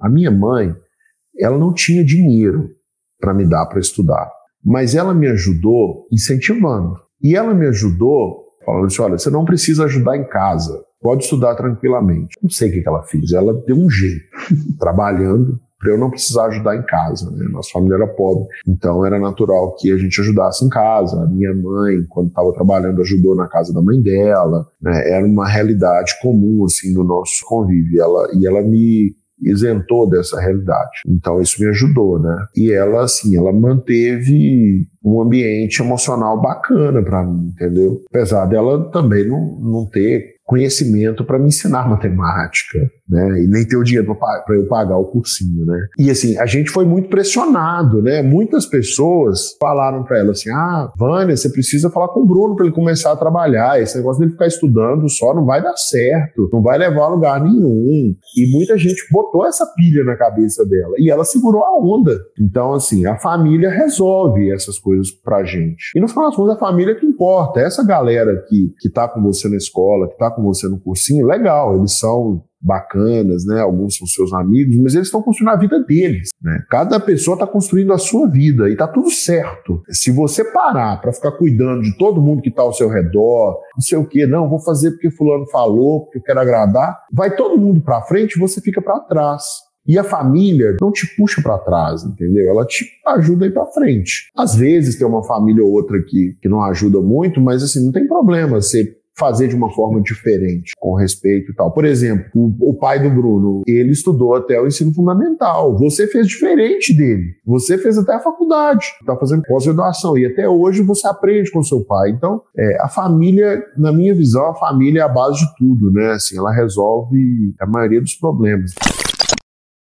A minha mãe, ela não tinha dinheiro para me dar para estudar, mas ela me ajudou incentivando. E ela me ajudou falando assim: olha, você não precisa ajudar em casa, pode estudar tranquilamente. Não sei o que ela fez, ela deu um jeito, trabalhando para eu não precisar ajudar em casa. Né? Nossa família era pobre, então era natural que a gente ajudasse em casa. A minha mãe, quando estava trabalhando, ajudou na casa da mãe dela. Né? Era uma realidade comum assim no nosso convívio. E ela, e ela me isentou dessa realidade. Então isso me ajudou, né? E ela assim, ela manteve um ambiente emocional bacana para mim, entendeu? Apesar dela também não, não ter conhecimento para me ensinar matemática, né? E nem ter o dinheiro para eu pagar o cursinho, né? E assim, a gente foi muito pressionado, né? Muitas pessoas falaram para ela assim: "Ah, Vânia, você precisa falar com o Bruno para ele começar a trabalhar. Esse negócio dele ficar estudando só não vai dar certo, não vai levar a lugar nenhum". E muita gente botou essa pilha na cabeça dela e ela segurou a onda. Então, assim, a família resolve essas coisas pra gente. E no final das contas, a família é que importa. Essa galera que, que tá com você na escola, que tá com você no cursinho, legal, eles são bacanas, né? Alguns são seus amigos, mas eles estão construindo a vida deles, né? Cada pessoa está construindo a sua vida e tá tudo certo. Se você parar para ficar cuidando de todo mundo que está ao seu redor, não sei o que, não, vou fazer porque fulano falou, porque eu quero agradar, vai todo mundo para frente, você fica para trás. E a família não te puxa para trás, entendeu? Ela te ajuda a ir para frente. Às vezes tem uma família ou outra que, que não ajuda muito, mas assim, não tem problema. Você fazer de uma forma diferente, com respeito e tal. Por exemplo, o, o, pai do Bruno, ele estudou até o ensino fundamental. Você fez diferente dele. Você fez até a faculdade, está fazendo pós-graduação e até hoje você aprende com seu pai. Então, é, a família, na minha visão, a família é a base de tudo, né? Assim, ela resolve a maioria dos problemas.